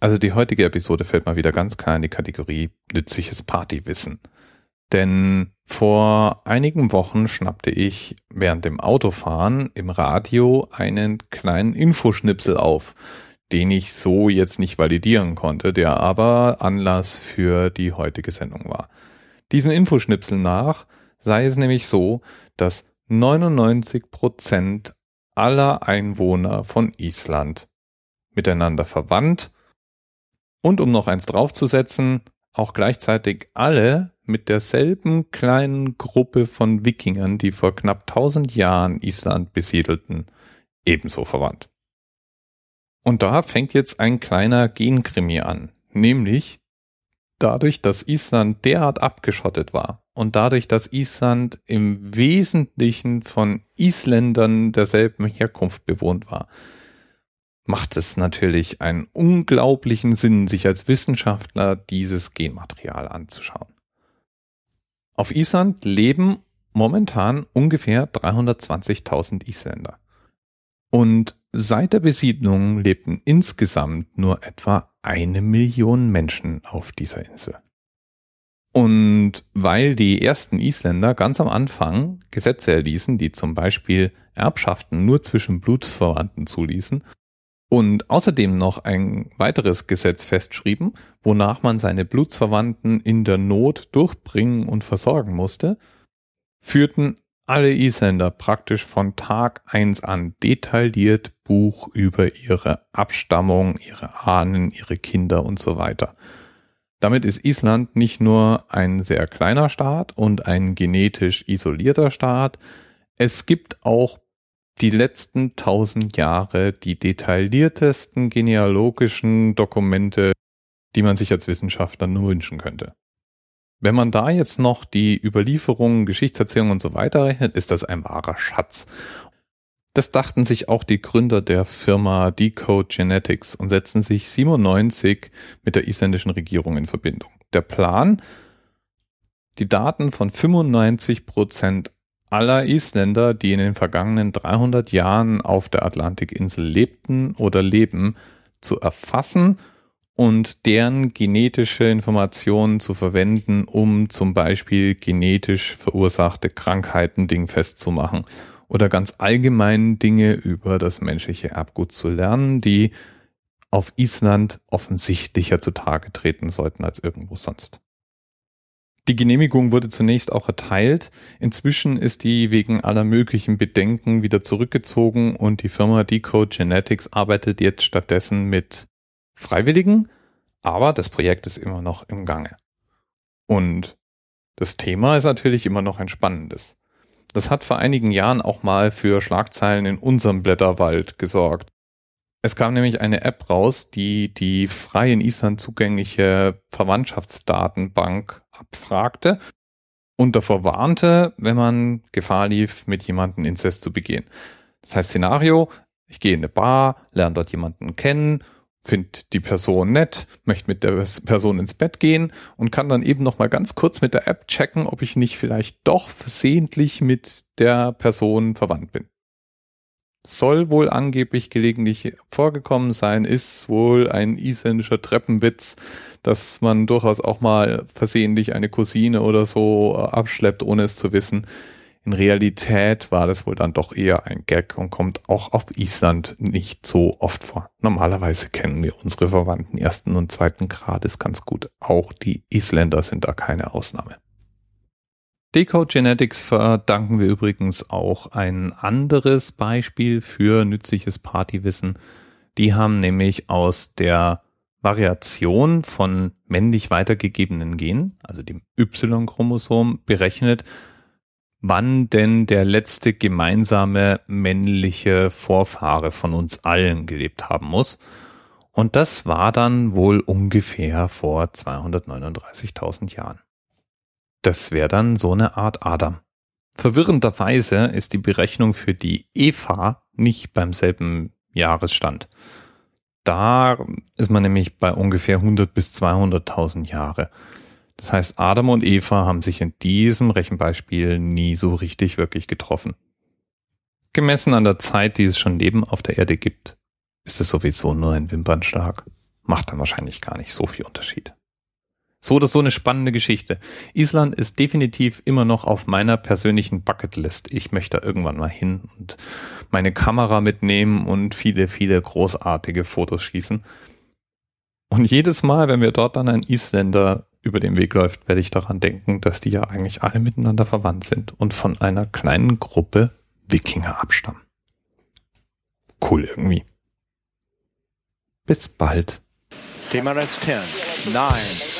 Also die heutige Episode fällt mal wieder ganz klar in die Kategorie nützliches Partywissen. Denn vor einigen Wochen schnappte ich während dem Autofahren im Radio einen kleinen Infoschnipsel auf, den ich so jetzt nicht validieren konnte, der aber Anlass für die heutige Sendung war. Diesem Infoschnipsel nach sei es nämlich so, dass 99 Prozent aller Einwohner von Island miteinander verwandt und um noch eins draufzusetzen, auch gleichzeitig alle mit derselben kleinen Gruppe von Wikingern, die vor knapp 1000 Jahren Island besiedelten, ebenso verwandt. Und da fängt jetzt ein kleiner Genkrimi an, nämlich dadurch, dass Island derart abgeschottet war und dadurch, dass Island im Wesentlichen von Isländern derselben Herkunft bewohnt war, macht es natürlich einen unglaublichen Sinn, sich als Wissenschaftler dieses Genmaterial anzuschauen. Auf Island leben momentan ungefähr 320.000 Isländer. Und seit der Besiedlung lebten insgesamt nur etwa eine Million Menschen auf dieser Insel. Und weil die ersten Isländer ganz am Anfang Gesetze erließen, die zum Beispiel Erbschaften nur zwischen Blutsverwandten zuließen und außerdem noch ein weiteres Gesetz festschrieben, wonach man seine Blutsverwandten in der Not durchbringen und versorgen musste, führten alle Isländer praktisch von Tag eins an detailliert Buch über ihre Abstammung, ihre Ahnen, ihre Kinder und so weiter. Damit ist Island nicht nur ein sehr kleiner Staat und ein genetisch isolierter Staat, es gibt auch die letzten tausend Jahre die detailliertesten genealogischen Dokumente, die man sich als Wissenschaftler nur wünschen könnte. Wenn man da jetzt noch die Überlieferungen, Geschichtserzählungen und so weiter rechnet, ist das ein wahrer Schatz. Das dachten sich auch die Gründer der Firma Decode Genetics und setzten sich 97 mit der isländischen Regierung in Verbindung. Der Plan, die Daten von 95 Prozent aller Isländer, die in den vergangenen 300 Jahren auf der Atlantikinsel lebten oder leben, zu erfassen und deren genetische Informationen zu verwenden, um zum Beispiel genetisch verursachte Krankheiten dingfest zu machen oder ganz allgemein Dinge über das menschliche Erbgut zu lernen, die auf Island offensichtlicher zutage treten sollten als irgendwo sonst. Die Genehmigung wurde zunächst auch erteilt. Inzwischen ist die wegen aller möglichen Bedenken wieder zurückgezogen und die Firma Decode Genetics arbeitet jetzt stattdessen mit Freiwilligen, aber das Projekt ist immer noch im Gange. Und das Thema ist natürlich immer noch ein spannendes. Das hat vor einigen Jahren auch mal für Schlagzeilen in unserem Blätterwald gesorgt. Es kam nämlich eine App raus, die die frei in Island zugängliche Verwandtschaftsdatenbank abfragte und davor warnte, wenn man Gefahr lief, mit jemandem Inzest zu begehen. Das heißt Szenario, ich gehe in eine Bar, lerne dort jemanden kennen finde die Person nett, möchte mit der Person ins Bett gehen und kann dann eben noch mal ganz kurz mit der App checken, ob ich nicht vielleicht doch versehentlich mit der Person verwandt bin. Soll wohl angeblich gelegentlich vorgekommen sein, ist wohl ein isländischer Treppenwitz, dass man durchaus auch mal versehentlich eine Cousine oder so äh, abschleppt, ohne es zu wissen. In Realität war das wohl dann doch eher ein Gag und kommt auch auf Island nicht so oft vor. Normalerweise kennen wir unsere Verwandten ersten und zweiten Grades ganz gut. Auch die Isländer sind da keine Ausnahme. Decode Genetics verdanken wir übrigens auch ein anderes Beispiel für nützliches Partywissen. Die haben nämlich aus der Variation von männlich weitergegebenen Genen, also dem Y-Chromosom, berechnet, wann denn der letzte gemeinsame männliche Vorfahre von uns allen gelebt haben muss. Und das war dann wohl ungefähr vor 239.000 Jahren. Das wäre dann so eine Art Adam. Verwirrenderweise ist die Berechnung für die Eva nicht beim selben Jahresstand. Da ist man nämlich bei ungefähr 100 bis 200.000 Jahre. Das heißt, Adam und Eva haben sich in diesem Rechenbeispiel nie so richtig wirklich getroffen. Gemessen an der Zeit, die es schon Leben auf der Erde gibt, ist es sowieso nur ein Wimpernschlag. macht dann wahrscheinlich gar nicht so viel Unterschied. So oder so eine spannende Geschichte. Island ist definitiv immer noch auf meiner persönlichen Bucketlist. Ich möchte irgendwann mal hin und meine Kamera mitnehmen und viele, viele großartige Fotos schießen. Und jedes Mal, wenn wir dort dann ein Isländer über den Weg läuft, werde ich daran denken, dass die ja eigentlich alle miteinander verwandt sind und von einer kleinen Gruppe Wikinger abstammen. Cool irgendwie. Bis bald. TMRS 10, 9, 8.